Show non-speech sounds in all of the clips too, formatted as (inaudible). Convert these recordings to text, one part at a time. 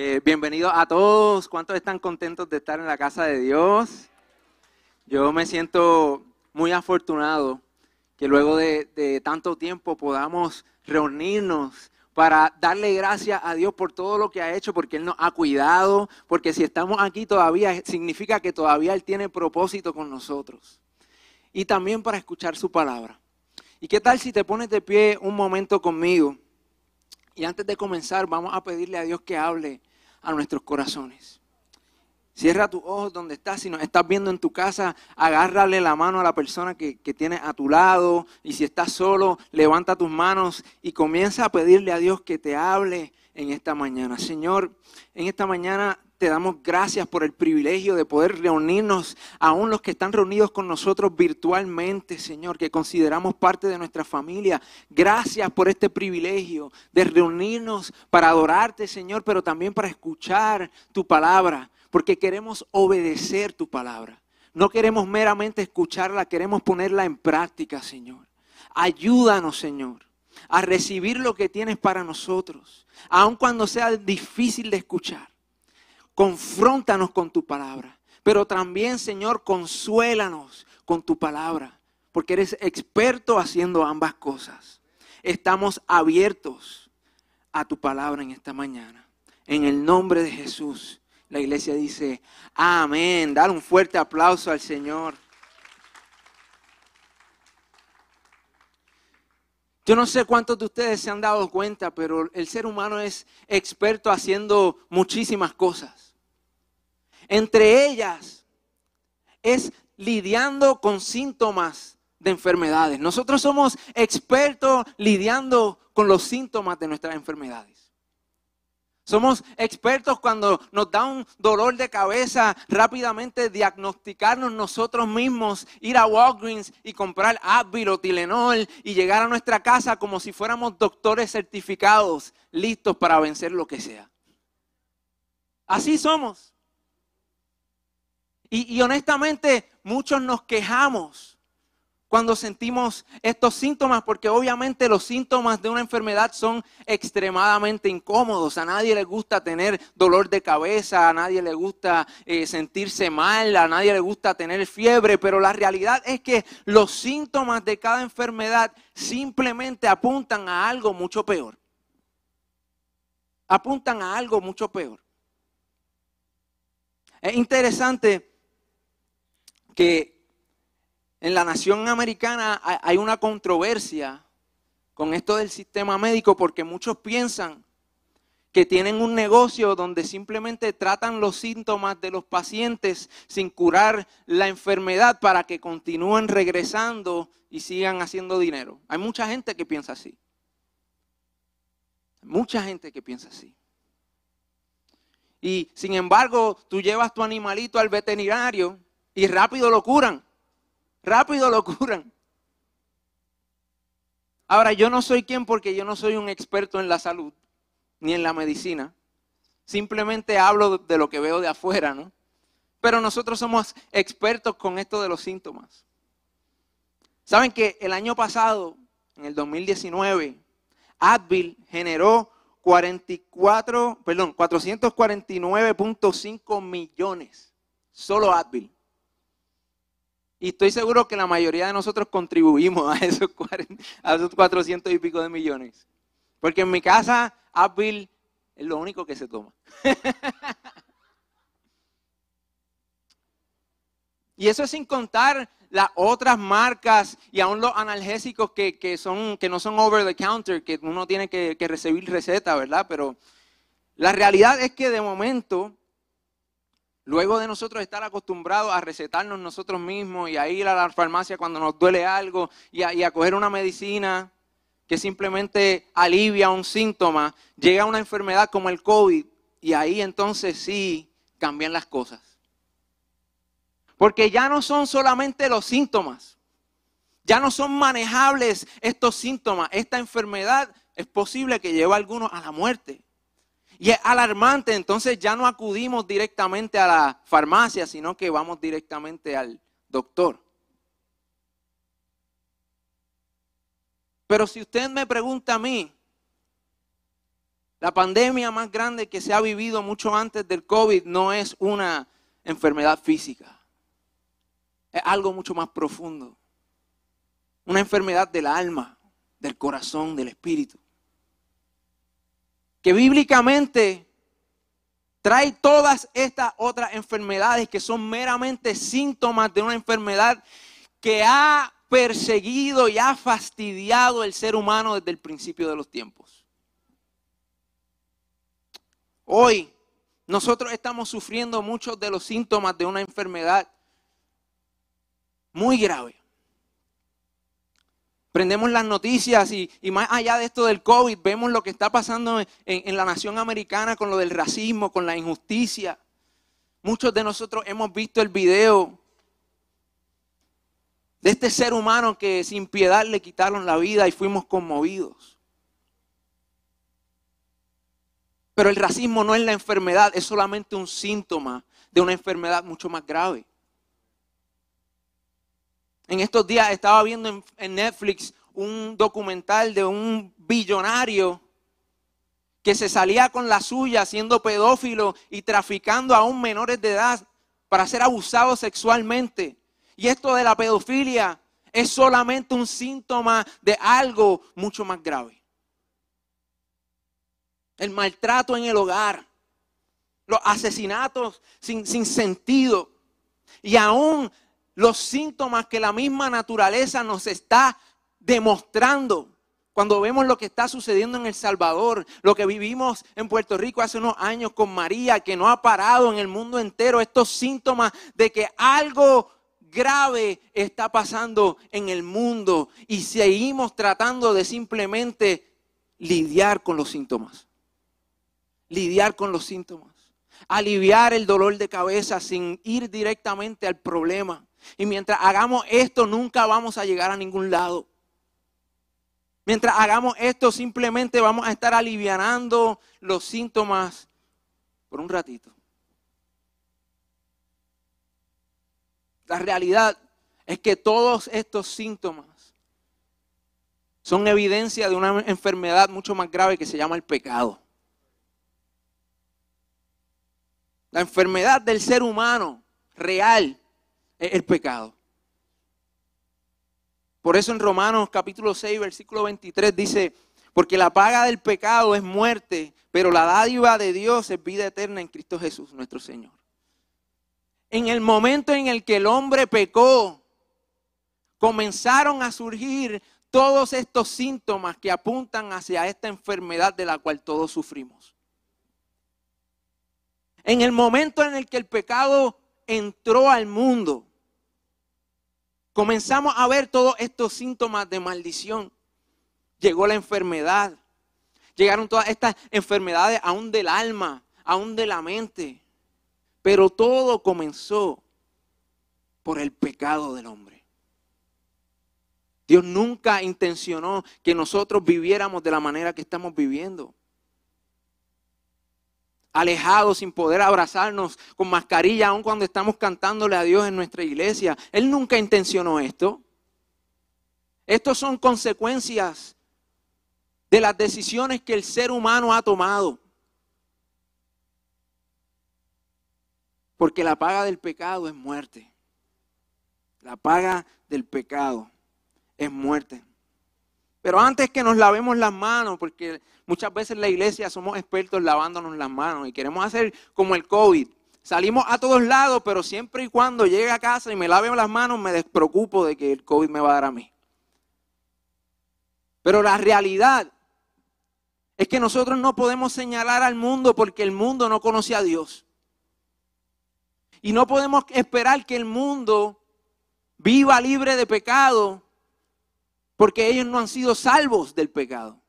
Eh, bienvenidos a todos. ¿Cuántos están contentos de estar en la casa de Dios? Yo me siento muy afortunado que luego de, tanto tiempo podamos reunirnos para darle gracias a Dios por todo lo que ha hecho, porque Él nos ha cuidado, porque si estamos aquí todavía significa que todavía Él tiene propósito con nosotros. Y también para escuchar su palabra. ¿Y qué tal si te pones de pie un momento conmigo? Y antes de comenzar, vamos a pedirle a Dios que hable a nuestros corazones. Cierra tus ojos donde estás. Si nos estás viendo en tu casa, agárrale la mano a la persona que, que a tu lado. Y si estás solo, levanta tus manos y comienza a pedirle a Dios que te hable en esta mañana. Señor, en esta mañana te damos gracias por el privilegio de poder reunirnos, aún los que están reunidos con nosotros virtualmente, Señor, que consideramos parte de nuestra familia. Gracias por este privilegio de reunirnos para adorarte, Señor, pero también para escuchar tu palabra, porque queremos obedecer tu palabra. No queremos meramente escucharla, queremos ponerla en práctica, Señor. Ayúdanos, Señor, a recibir lo que tienes para nosotros, aun cuando sea difícil de escuchar confróntanos con tu palabra. Pero también, Señor, consuélanos con tu palabra, porque eres experto haciendo ambas cosas. Estamos abiertos a tu palabra en esta mañana. En el nombre de Jesús, la iglesia dice, amén. Dar un fuerte aplauso al Señor. Yo no sé cuántos de ustedes se han dado cuenta, pero el ser humano es experto haciendo muchísimas cosas. Entre ellas es lidiando con síntomas de enfermedades. Nosotros somos expertos lidiando con los síntomas de nuestras enfermedades. Somos expertos cuando nos da un dolor de cabeza, rápidamente diagnosticarnos nosotros mismos, ir a Walgreens y comprar Advil o y llegar a nuestra casa como si fuéramos doctores certificados, listos para vencer lo que sea. Así somos. Y, honestamente muchos nos quejamos cuando sentimos estos síntomas, porque obviamente los síntomas de una enfermedad son extremadamente incómodos. A nadie le gusta tener dolor de cabeza, a nadie le gusta eh, sentirse mal, a nadie le gusta tener fiebre, pero la realidad es que los síntomas de cada enfermedad simplemente apuntan a algo mucho peor. Apuntan a algo mucho peor. Es interesante que en la nación americana hay una controversia con esto del sistema médico porque muchos piensan que tienen un negocio donde simplemente tratan los síntomas de los pacientes sin curar la enfermedad para que continúen regresando y sigan haciendo dinero. Hay mucha gente que piensa así. Mucha gente que piensa así. Y sin embargo, tú llevas tu animalito al veterinario y rápido lo curan. Rápido lo curan. Ahora, yo no soy quien porque yo no soy un experto en la salud ni en la medicina. Simplemente hablo de lo que veo de afuera, ¿no? Pero nosotros somos expertos con esto de los síntomas. Saben que el año pasado, en el 2019, Advil generó 44, perdón, 449.5 millones. Solo Advil. Y estoy seguro que la mayoría de nosotros contribuimos a esos, 400 y pico de millones. Porque en mi casa, Apple es lo único que se toma. (laughs) y eso es sin contar las otras marcas y aún los analgésicos que, son, que no son over the counter, que uno tiene que, que recibir receta, ¿verdad? Pero la realidad es que de momento Luego de nosotros estar acostumbrados a recetarnos nosotros mismos y a ir a la farmacia cuando nos duele algo y a, coger una medicina que simplemente alivia un síntoma, llega una enfermedad como el COVID y ahí entonces sí cambian las cosas. Porque ya no son solamente los síntomas, ya no son manejables estos síntomas. Esta enfermedad es posible que lleve a algunos a la muerte. Y es alarmante, entonces ya no acudimos directamente a la farmacia, sino que vamos directamente al doctor. Pero si usted me pregunta a mí, La pandemia más grande que se ha vivido mucho antes del COVID no es una enfermedad física. Es algo mucho más profundo. Una enfermedad del alma, del corazón, del espíritu. Que bíblicamente trae todas estas otras enfermedades que son meramente síntomas de una enfermedad que ha perseguido y ha fastidiado el ser humano desde el principio de los tiempos. Hoy nosotros estamos sufriendo muchos de los síntomas de una enfermedad muy grave. Prendemos las noticias y, más allá de esto del COVID, vemos lo que está pasando en la nación americana con lo del racismo, con la injusticia. Muchos de nosotros hemos visto el video de este ser humano que sin piedad le quitaron la vida y fuimos conmovidos. Pero el racismo no es la enfermedad, es solamente un síntoma de una enfermedad mucho más grave. En estos días estaba viendo en, Netflix un documental de un billonario que se salía con la suya siendo pedófilo y traficando a un menores de edad para ser abusado sexualmente. Y esto de la pedofilia es solamente un síntoma de algo mucho más grave. El maltrato en el hogar, los asesinatos sin, sin sentido y aún los síntomas que la misma naturaleza nos está demostrando. Cuando vemos lo que está sucediendo en El Salvador, lo que vivimos en Puerto Rico hace unos años con María, que no ha parado en el mundo entero, estos síntomas de que algo grave está pasando en el mundo y seguimos tratando de simplemente lidiar con los síntomas. Lidiar con los síntomas. Aliviar el dolor de cabeza sin ir directamente al problema. Y mientras hagamos esto, nunca vamos a llegar a ningún lado. Mientras hagamos esto, simplemente vamos a estar alivianando los síntomas por un ratito. La realidad es que todos estos síntomas son evidencia de una enfermedad mucho más grave que se llama el pecado. La enfermedad del ser humano real el pecado. Por eso en Romanos capítulo 6, versículo 23 dice, porque la paga del pecado es muerte, pero la dádiva de Dios es vida eterna en Cristo Jesús, nuestro Señor en el momento en el que el hombre pecó, comenzaron a surgir todos estos síntomas que apuntan hacia esta enfermedad de la cual todos sufrimos. En el momento en el que el pecado entró al mundo, comenzamos a ver todos estos síntomas de maldición. Llegó la enfermedad, llegaron todas estas enfermedades aún del alma, aún de la mente. Pero todo comenzó por el pecado del hombre. Dios nunca intencionó que nosotros viviéramos de la manera que estamos viviendo. Alejados, sin poder abrazarnos, con mascarilla, aun cuando estamos cantándole a Dios en nuestra iglesia. Él nunca intencionó esto. Estos son consecuencias de las decisiones que el ser humano ha tomado. Porque la paga del pecado es muerte. La paga del pecado es muerte. Pero antes que nos lavemos las manos, porque muchas veces la iglesia somos expertos lavándonos las manos y queremos hacer como el COVID. Salimos a todos lados, pero siempre y cuando llegue a casa y me lave las manos, me despreocupo de que el COVID me va a dar a mí. Pero la realidad es que nosotros no podemos señalar al mundo porque el mundo no conoce a Dios. Y no podemos esperar que el mundo viva libre de pecado porque ellos no han sido salvos del pecado.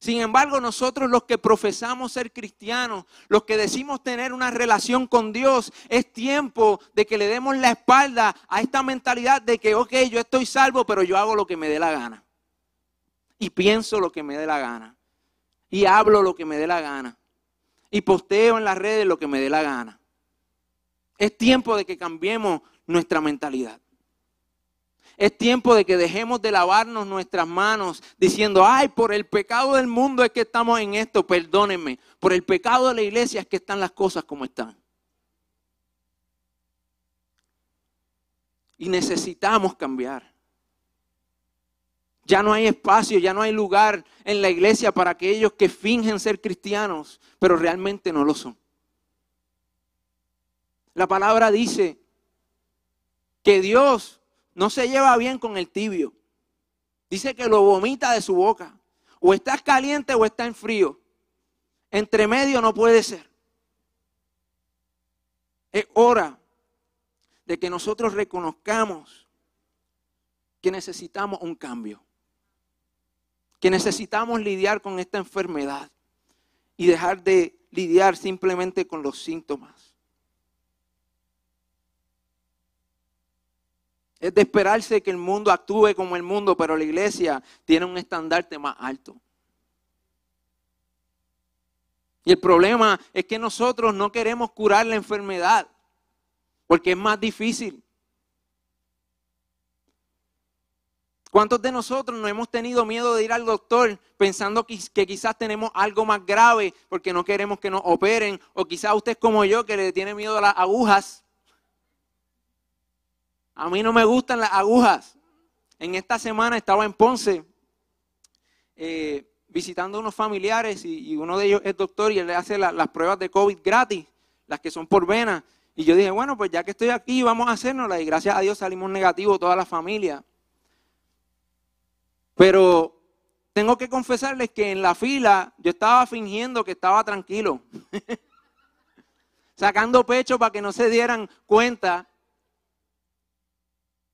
Sin embargo, nosotros los que profesamos ser cristianos, los que decimos tener una relación con Dios, es tiempo de que le demos la espalda a esta mentalidad de que, ok, yo estoy salvo, pero yo hago lo que me dé la gana. Y pienso lo que me dé la gana. Y hablo lo que me dé la gana. Y posteo en las redes lo que me dé la gana. Es tiempo de que cambiemos nuestra mentalidad. Es tiempo de que dejemos de lavarnos nuestras manos diciendo, ay, por el pecado del mundo es que estamos en esto, perdónenme. Por el pecado de la iglesia es que están las cosas como están. Y necesitamos cambiar. Ya no hay espacio, ya no hay lugar en la iglesia para aquellos que fingen ser cristianos, pero realmente no lo son. La palabra dice que Dios no se lleva bien con el tibio. Dice que lo vomita de su boca. O estás caliente o está en frío. Entre medio no puede ser. Es hora de que nosotros reconozcamos que necesitamos un cambio que necesitamos lidiar con esta enfermedad y dejar de lidiar simplemente con los síntomas. Es de esperarse que el mundo actúe como el mundo, pero la iglesia tiene un estandarte más alto. Y el problema es que nosotros no queremos curar la enfermedad, porque es más difícil. ¿Cuántos de nosotros no hemos tenido miedo de ir al doctor pensando que, quizás tenemos algo más grave porque no queremos que nos operen? O quizás usted es como yo que le tiene miedo a las agujas. A mí no me gustan las agujas. En esta semana estaba en Ponce eh, visitando unos familiares y, uno de ellos es doctor y él le hace las pruebas de COVID gratis, las que son por vena. Y yo dije, bueno, pues ya que estoy aquí, vamos a hacernoslas. Y gracias a Dios salimos negativos toda la familia. Pero tengo que confesarles que en la fila yo estaba fingiendo que estaba tranquilo. (laughs) Sacando pecho para que no se dieran cuenta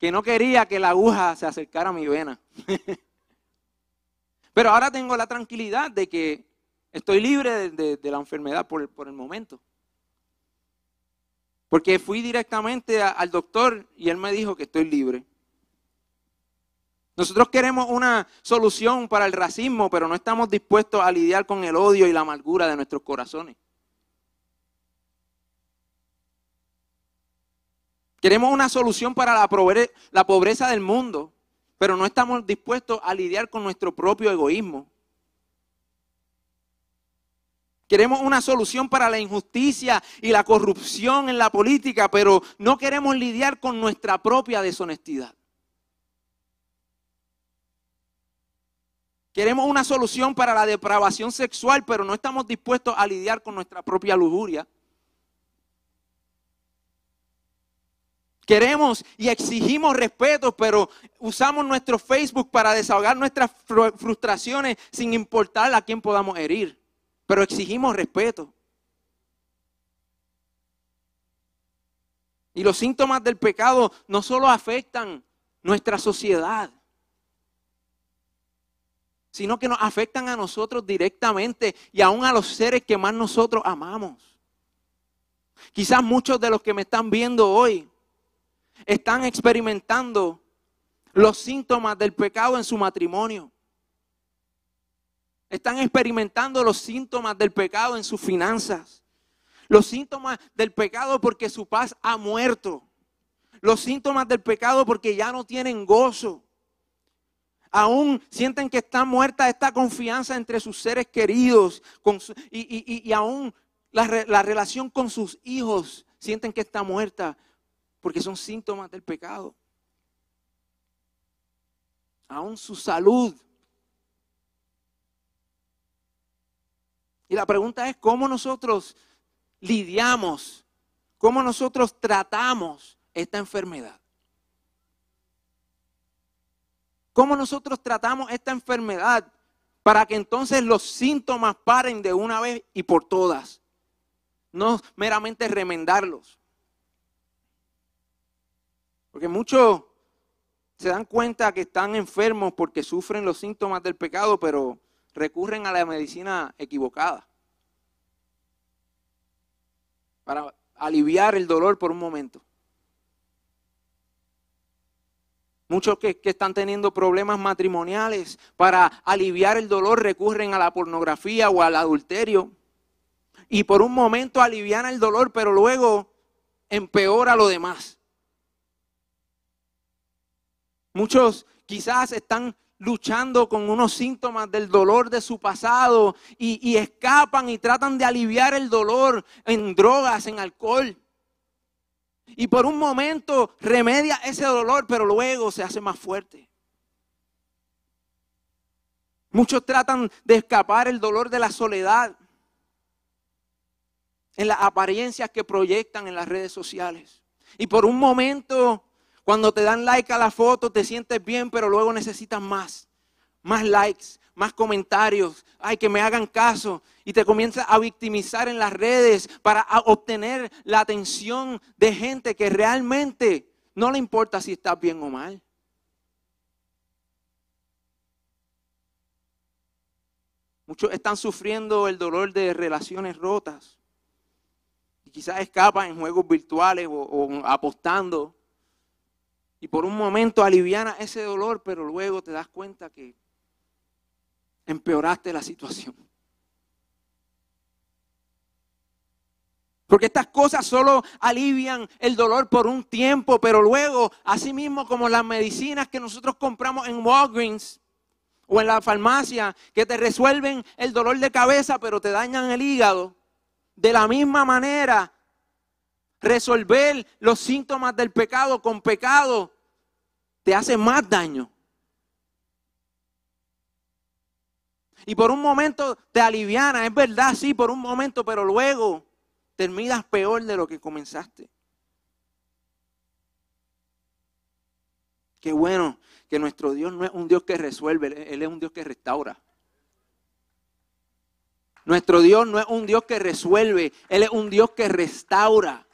que no quería que la aguja se acercara a mi vena. (laughs) Pero ahora tengo la tranquilidad de que estoy libre de, la enfermedad por, por, el momento. Porque fui directamente al doctor y él me dijo que estoy libre. Nosotros queremos una solución para el racismo, pero no estamos dispuestos a lidiar con el odio y la amargura de nuestros corazones. Queremos una solución para la pobreza del mundo, pero no estamos dispuestos a lidiar con nuestro propio egoísmo. Queremos una solución para la injusticia y la corrupción en la política, pero no queremos lidiar con nuestra propia deshonestidad. Queremos una solución para la depravación sexual, pero no estamos dispuestos a lidiar con nuestra propia lujuria. Queremos y exigimos respeto, pero usamos nuestro Facebook para desahogar nuestras frustraciones sin importar a quién podamos herir. Pero exigimos respeto. Y los síntomas del pecado no solo afectan nuestra sociedad, sino que nos afectan a nosotros directamente y aún a los seres que más nosotros amamos. Quizás muchos de los que me están viendo hoy están experimentando los síntomas del pecado en su matrimonio. Están experimentando los síntomas del pecado en sus finanzas. Los síntomas del pecado porque su paz ha muerto. Los síntomas del pecado porque ya no tienen gozo aún sienten que está muerta esta confianza entre sus seres queridos y, aún la, la relación con sus hijos sienten que está muerta porque son síntomas del pecado. Aún su salud. Y la pregunta es cómo nosotros lidiamos, cómo nosotros tratamos esta enfermedad. ¿Cómo nosotros tratamos esta enfermedad para que entonces los síntomas paren de una vez y por todas? No meramente remendarlos. Porque muchos se dan cuenta que están enfermos porque sufren los síntomas del pecado, pero recurren a la medicina equivocada para aliviar el dolor por un momento. Muchos que, están teniendo problemas matrimoniales para aliviar el dolor recurren a la pornografía o al adulterio. Y por un momento alivian el dolor, pero luego empeora lo demás. Muchos quizás están luchando con unos síntomas del dolor de su pasado y, escapan y tratan de aliviar el dolor en drogas, en alcohol. Y por un momento remedia ese dolor, pero luego se hace más fuerte. Muchos tratan de escapar el dolor de la soledad en las apariencias que proyectan en las redes sociales. Y por un momento cuando te dan like a la foto te sientes bien, pero luego necesitas más. Más likes, más comentarios. Ay, que me hagan caso. Y te comienzas a victimizar en las redes para obtener la atención de gente que realmente no le importa si estás bien o mal. Muchos están sufriendo el dolor de relaciones rotas. Y quizás escapan en juegos virtuales o, o apostando y por un momento aliviana ese dolor, pero luego te das cuenta que empeoraste la situación. Porque estas cosas solo alivian el dolor por un tiempo, pero luego, así mismo como las medicinas que nosotros compramos en Walgreens o en la farmacia, que te resuelven el dolor de cabeza, pero te dañan el hígado, de la misma manera, resolver los síntomas del pecado con pecado te hace más daño. Y por un momento te aliviana, es verdad, sí, por un momento, pero luego terminas peor de lo que comenzaste. Qué bueno que nuestro Dios no es un Dios que resuelve, Él es un Dios que restaura. Nuestro Dios no es un Dios que resuelve, Él es un Dios que restaura.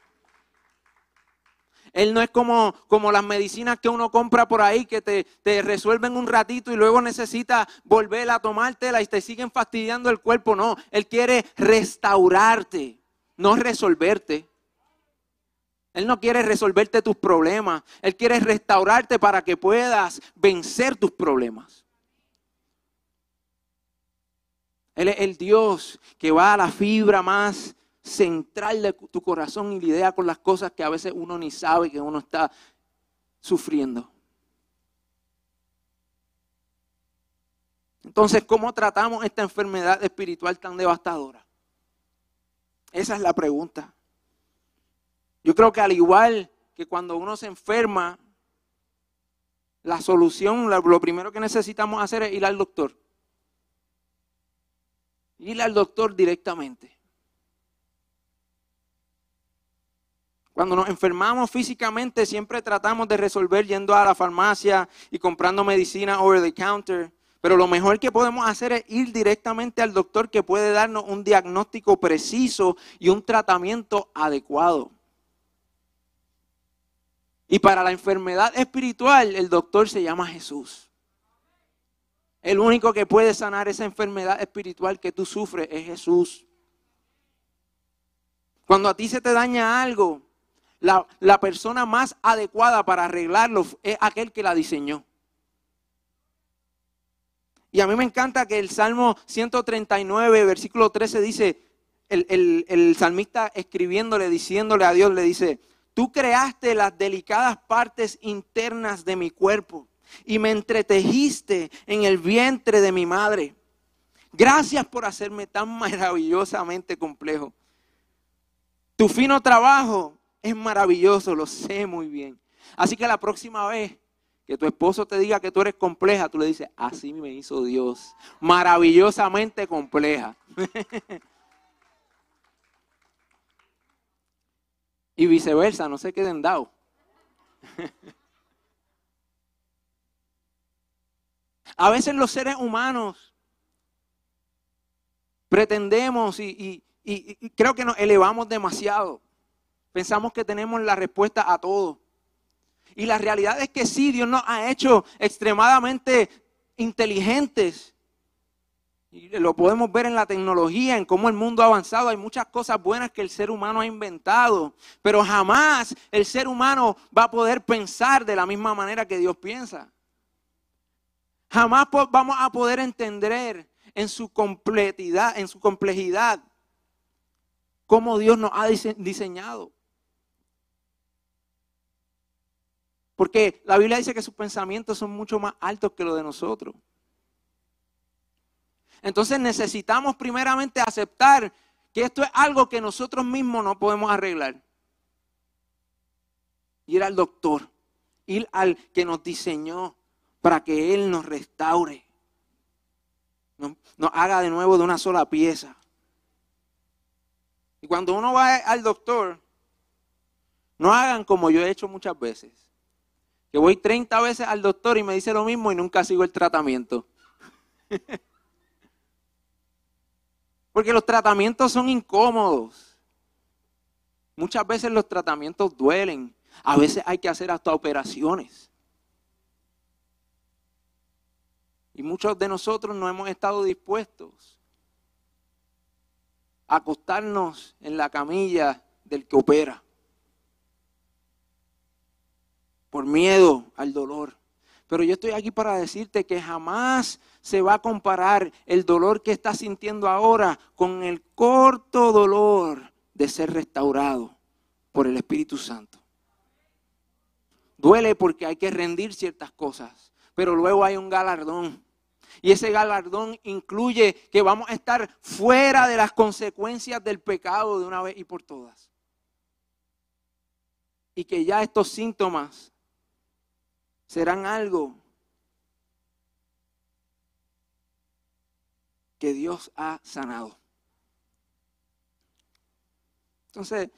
Él no es como, como las medicinas que uno compra por ahí que te, te resuelven un ratito y luego necesita volver a tomártela y te siguen fastidiando el cuerpo. No, Él quiere restaurarte, no resolverte. Él no quiere resolverte tus problemas. Él quiere restaurarte para que puedas vencer tus problemas. Él es el Dios que va a la fibra más central de tu corazón y lidia con las cosas que a veces uno ni sabe que uno está sufriendo. Entonces, ¿cómo tratamos esta enfermedad espiritual tan devastadora? Esa es la pregunta. Yo creo que al igual que cuando uno se enferma, la solución, lo primero que necesitamos hacer es ir al doctor. Ir al doctor directamente. Cuando nos enfermamos físicamente, siempre tratamos de resolver yendo a la farmacia y comprando medicina over the counter. Pero lo mejor que podemos hacer es ir directamente al doctor que puede darnos un diagnóstico preciso y un tratamiento adecuado. Y para la enfermedad espiritual, el doctor se llama Jesús. El único que puede sanar esa enfermedad espiritual que tú sufres es Jesús. Cuando a ti se te daña algo, la, persona más adecuada para arreglarlo es aquel que la diseñó. Y a mí me encanta que el Salmo 139, versículo 13 dice, el, el, salmista escribiéndole, diciéndole a Dios, le dice, tú creaste las delicadas partes internas de mi cuerpo y me entretejiste en el vientre de mi madre. Gracias por hacerme tan (laughs) maravillosamente complejo. Tu fino trabajo es maravilloso, lo sé muy bien. Así que la próxima vez que tu esposo te diga que tú eres compleja, tú le dices, así me hizo Dios, maravillosamente compleja. (laughs) y viceversa, no se queden dados. (laughs) A veces los seres humanos pretendemos y, y, creo que nos elevamos demasiado. Pensamos que tenemos la respuesta a todo. Y la realidad es que sí, Dios nos ha hecho extremadamente inteligentes. Y lo podemos ver en la tecnología, en cómo el mundo ha avanzado. Hay muchas cosas buenas que el ser humano ha inventado. Pero jamás el ser humano va a poder pensar de la misma manera que Dios piensa. Jamás vamos a poder entender en su completidad, en su complejidad, cómo Dios nos ha diseñado. Porque la Biblia dice que sus pensamientos son mucho más altos que los de nosotros. Entonces necesitamos primeramente aceptar que esto es algo que nosotros mismos no podemos arreglar. Ir al doctor, ir al que nos diseñó para que Él nos restaure, nos, haga de nuevo de una sola pieza. Y cuando uno va al doctor, no hagan como yo he hecho muchas veces. Que voy 30 veces al doctor y me dice lo mismo y nunca sigo el tratamiento. (laughs) Porque los tratamientos son incómodos. Muchas veces los tratamientos duelen. A veces hay que hacer hasta operaciones. Y muchos de nosotros no hemos estado dispuestos a acostarnos en la camilla del que opera. Por miedo al dolor. Pero yo estoy aquí para decirte que jamás se va a comparar el dolor que estás sintiendo ahora con el corto dolor de ser restaurado por el Espíritu Santo. Duele porque hay que rendir ciertas cosas, pero luego hay un galardón. Y ese galardón incluye que vamos a estar fuera de las consecuencias del pecado de una vez y por todas. Y que ya estos síntomas serán algo que Dios ha sanado. Entonces,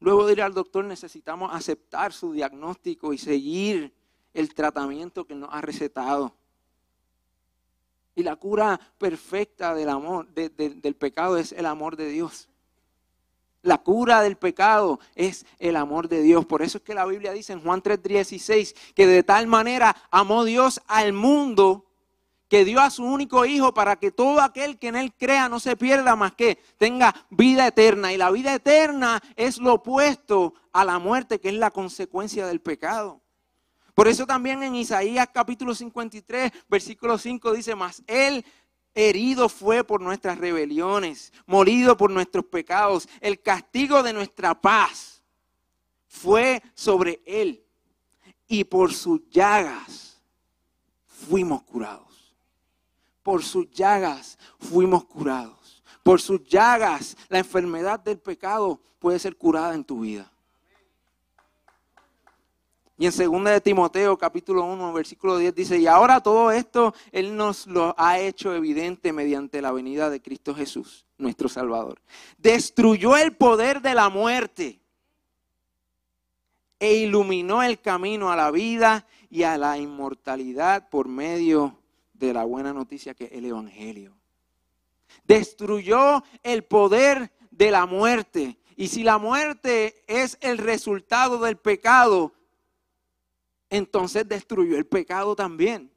luego de ir al doctor necesitamos aceptar su diagnóstico y seguir el tratamiento que nos ha recetado. Y la cura perfecta del amor, del pecado es el amor de Dios. La cura del pecado es el amor de Dios. Por eso es que la Biblia dice en Juan 3:16 que de tal manera amó Dios al mundo que dio a su único hijo para que todo aquel que en él crea no se pierda más que tenga vida eterna. Y la vida eterna es lo opuesto a la muerte, que es la consecuencia del pecado. Por eso también en Isaías capítulo 53, versículo 5 dice, más él herido fue por nuestras rebeliones, molido por nuestros pecados. El castigo de nuestra paz fue sobre él. Y por sus llagas fuimos curados. Por sus llagas fuimos curados. Por sus llagas la enfermedad del pecado puede ser curada en tu vida. Y en 2 de Timoteo capítulo 1 versículo 10 dice, y ahora todo esto Él nos lo ha hecho evidente mediante la venida de Cristo Jesús, nuestro Salvador. Destruyó el poder de la muerte e iluminó el camino a la vida y a la inmortalidad por medio de la buena noticia que es el Evangelio. Destruyó el poder de la muerte. Y si la muerte es el resultado del pecado, entonces destruyó el pecado también.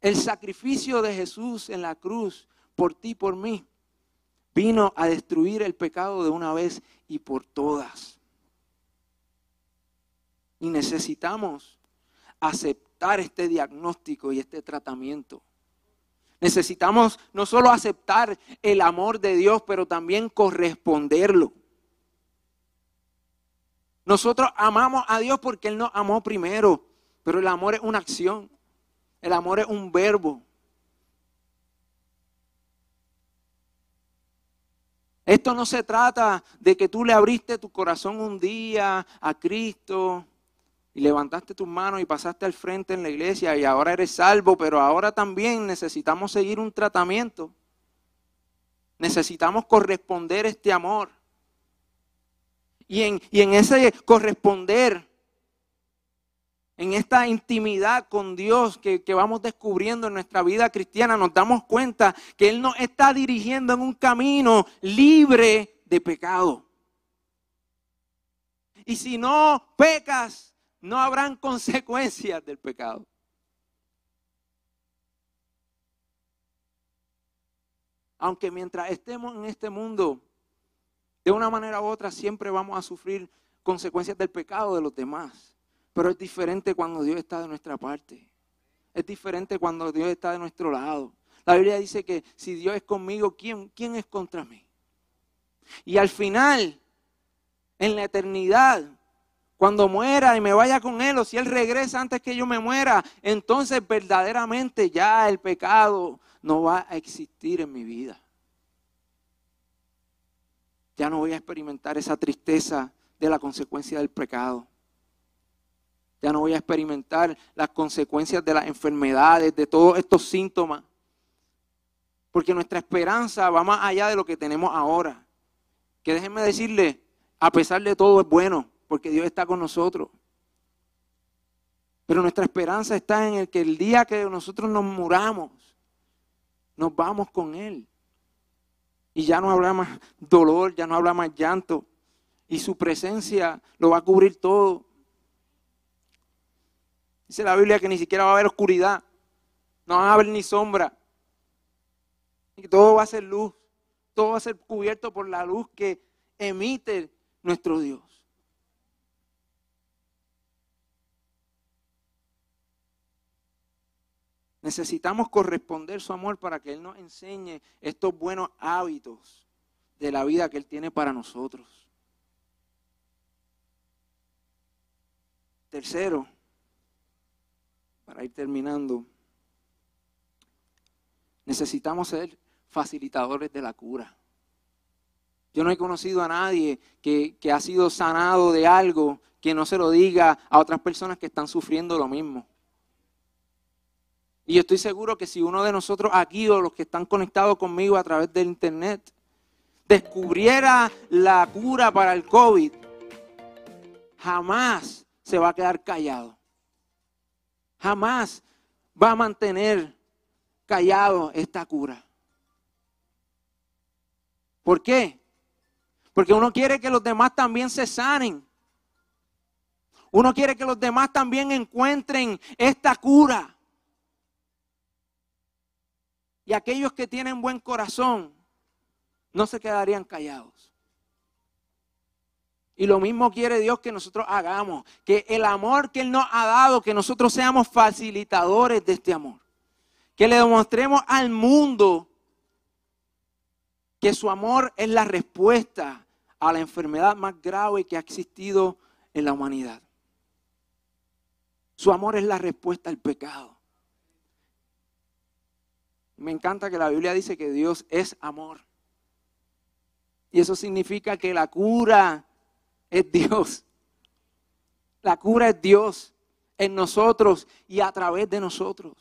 El sacrificio de Jesús en la cruz por ti, por mí, vino a destruir el pecado de una vez y por todas. Y necesitamos aceptar este diagnóstico y este tratamiento. Necesitamos no solo aceptar el amor de Dios, pero también corresponderlo. Nosotros amamos a Dios porque Él nos amó primero, pero el amor es una acción, el amor es un verbo. Esto no se trata de que tú le abriste tu corazón un día a Cristo y levantaste tus manos y pasaste al frente en la iglesia y ahora eres salvo, pero ahora también necesitamos seguir un tratamiento. Necesitamos corresponder este amor. Y en, ese corresponder, en esta intimidad con Dios que, que, vamos descubriendo en nuestra vida cristiana, nos damos cuenta que Él nos está dirigiendo en un camino libre de pecado. Y si no pecas, no habrán consecuencias del pecado. Aunque mientras estemos en este mundo, de una manera u otra siempre vamos a sufrir consecuencias del pecado de los demás. Pero es diferente cuando Dios está de nuestra parte. Es diferente cuando Dios está de nuestro lado. La Biblia dice que si Dios es conmigo, ¿quién, es contra mí? Y al final, en la eternidad, Cuando muera y me vaya con Él, o si Él regresa antes que yo me muera, entonces verdaderamente ya el pecado no va a existir en mi vida. Ya no voy a experimentar esa tristeza de la consecuencia del pecado. Ya no voy a experimentar las consecuencias de las enfermedades, de todos estos síntomas. Porque nuestra esperanza va más allá de lo que tenemos ahora. Que déjenme decirle, a pesar de todo es bueno, porque Dios está con nosotros. Pero nuestra esperanza está en el que el día que nosotros nos muramos, nos vamos con Él. Y ya no habrá más dolor, ya no habrá más llanto. Y su presencia lo va a cubrir todo. Dice la Biblia que ni siquiera va a haber oscuridad. No va a haber ni sombra. Y todo va a ser luz. Todo va a ser cubierto por la luz que emite nuestro Dios. Necesitamos corresponder su amor para que Él nos enseñe estos buenos hábitos de la vida que Él tiene para nosotros. Tercero, para ir terminando, necesitamos ser facilitadores de la cura. Yo no he conocido a nadie que, que, ha sido sanado de algo que no se lo diga a otras personas que están sufriendo lo mismo. Y yo estoy seguro que si uno de nosotros aquí o los que están conectados conmigo a través del internet descubriera la cura para el COVID, jamás se va a quedar callado. Jamás va a mantener callado esta cura. ¿Por qué? Porque uno quiere que los demás también se sanen. Uno quiere que los demás también encuentren esta cura. Y aquellos que tienen buen corazón no se quedarían callados. Y lo mismo quiere Dios que nosotros hagamos, que el amor que Él nos ha dado, que nosotros seamos facilitadores de este amor. Que le demostremos al mundo que su amor es la respuesta a la enfermedad más grave que ha existido en la humanidad. Su amor es la respuesta al pecado. Me encanta que la Biblia dice que Dios es amor. Y eso significa que la cura es Dios. La cura es Dios en nosotros y a través de nosotros.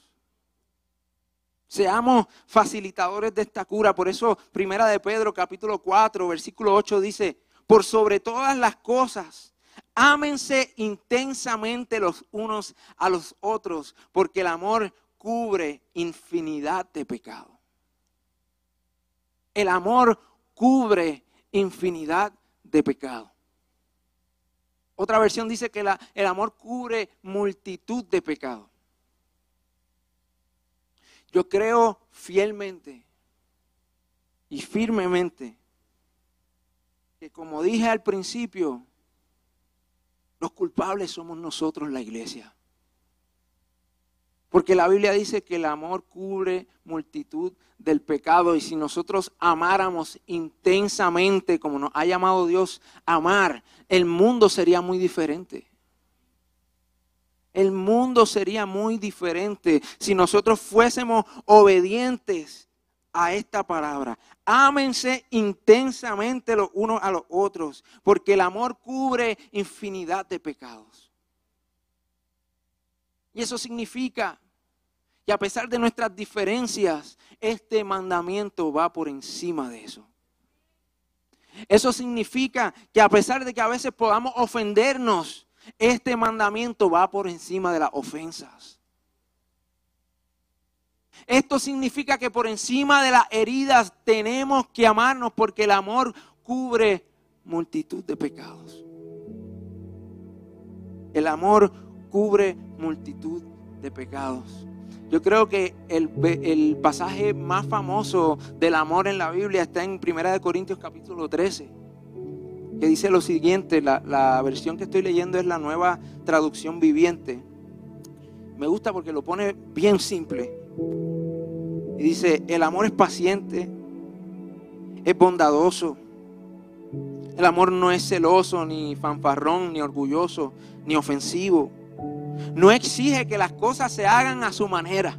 Seamos facilitadores de esta cura. Por eso, Primera de Pedro, capítulo 4, versículo 8 dice, por sobre todas las cosas, ámense intensamente los unos a los otros, porque el amor cubre infinidad de pecado. El amor cubre infinidad de pecado. Otra versión dice que el amor cubre multitud de pecados. Yo creo fielmente y firmemente que como dije al principio, los culpables somos nosotros la iglesia. Porque la Biblia dice que el amor cubre multitud del pecado y si nosotros amáramos intensamente como nos ha llamado Dios amar, el mundo sería muy diferente. El mundo sería muy diferente si nosotros fuésemos obedientes a esta palabra. Ámense intensamente los unos a los otros, porque el amor cubre infinidad de pecados. Y eso significa que a pesar de nuestras diferencias, este mandamiento va por encima de eso. Eso significa que a pesar de que a veces podamos ofendernos, este mandamiento va por encima de las ofensas. Esto significa que por encima de las heridas tenemos que amarnos porque el amor cubre multitud de pecados. El amor cubre multitud de pecados. Yo creo que el, pasaje más famoso del amor en la Biblia está en 1 Corintios capítulo 13, que dice lo siguiente, la, la versión que estoy leyendo es la nueva traducción viviente. Me gusta porque lo pone bien simple. Y dice, el amor es paciente, es bondadoso, El amor no es celoso, ni fanfarrón, ni orgulloso, ni ofensivo. No exige que las cosas se hagan a su manera.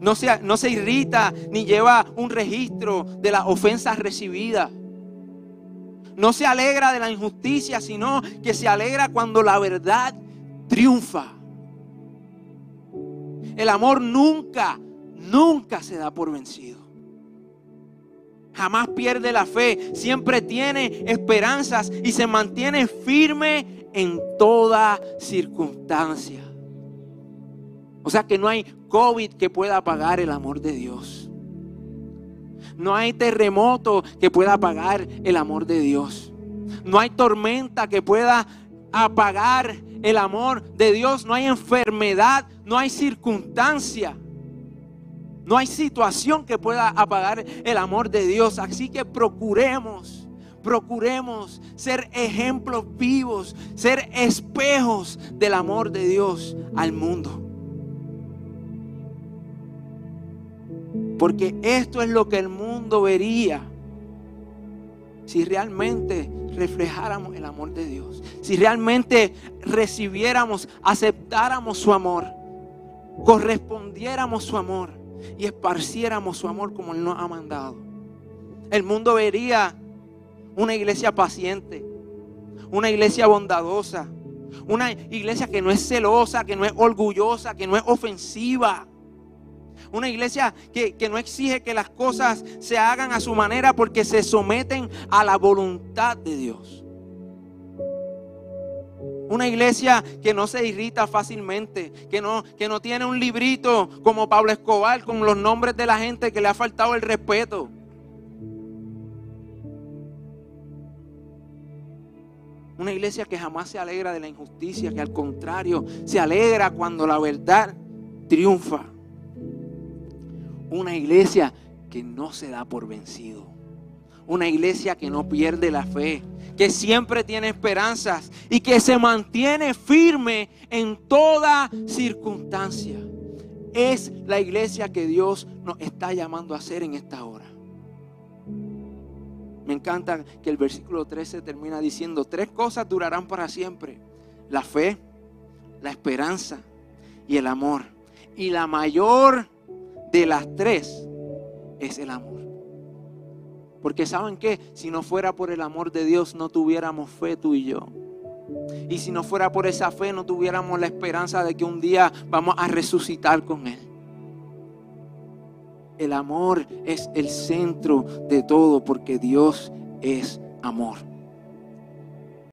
No se, no se irrita ni lleva un registro de las ofensas recibidas. No se alegra de la injusticia, sino que se alegra cuando la verdad triunfa. El amor nunca, nunca se da por vencido. Jamás pierde la fe, siempre tiene esperanzas y se mantiene firme en toda circunstancia. O sea que no hay COVID que pueda apagar el amor de Dios. No hay terremoto que pueda apagar el amor de Dios. No hay tormenta que pueda apagar el amor de Dios. No hay enfermedad, no hay circunstancia. No hay situación que pueda apagar el amor de Dios. Así que procuremos procuremos ser ejemplos vivos, ser espejos del amor de Dios al mundo. Porque esto es lo que el mundo vería si realmente reflejáramos el amor de Dios. Si realmente recibiéramos, aceptáramos su amor, correspondiéramos su amor y esparciéramos su amor como Él nos ha mandado. El mundo vería una iglesia paciente, una iglesia bondadosa, una iglesia que no es celosa, que no es orgullosa, que no es ofensiva. Una iglesia que, no exige que las cosas se hagan a su manera porque se someten a la voluntad de Dios. Una iglesia que no se irrita fácilmente, que no, que no tiene un librito como Pablo Escobar con los nombres de la gente que le ha faltado el respeto. Una iglesia que jamás se alegra de la injusticia, que al contrario se alegra cuando la verdad triunfa. Una iglesia que no se da por vencido. Una iglesia que no pierde la fe, que siempre tiene esperanzas y que se mantiene firme en toda circunstancia. Es la iglesia que Dios nos está llamando a hacer en esta hora. Me encanta que el versículo 13 termina diciendo, tres cosas durarán para siempre. La fe, la esperanza y el amor. Y la mayor de las tres es el amor. Porque saben que si no fuera por el amor de Dios no tuviéramos fe tú y yo. Y si no fuera por esa fe no tuviéramos la esperanza de que un día vamos a resucitar con Él. El amor es el centro de todo porque Dios es amor.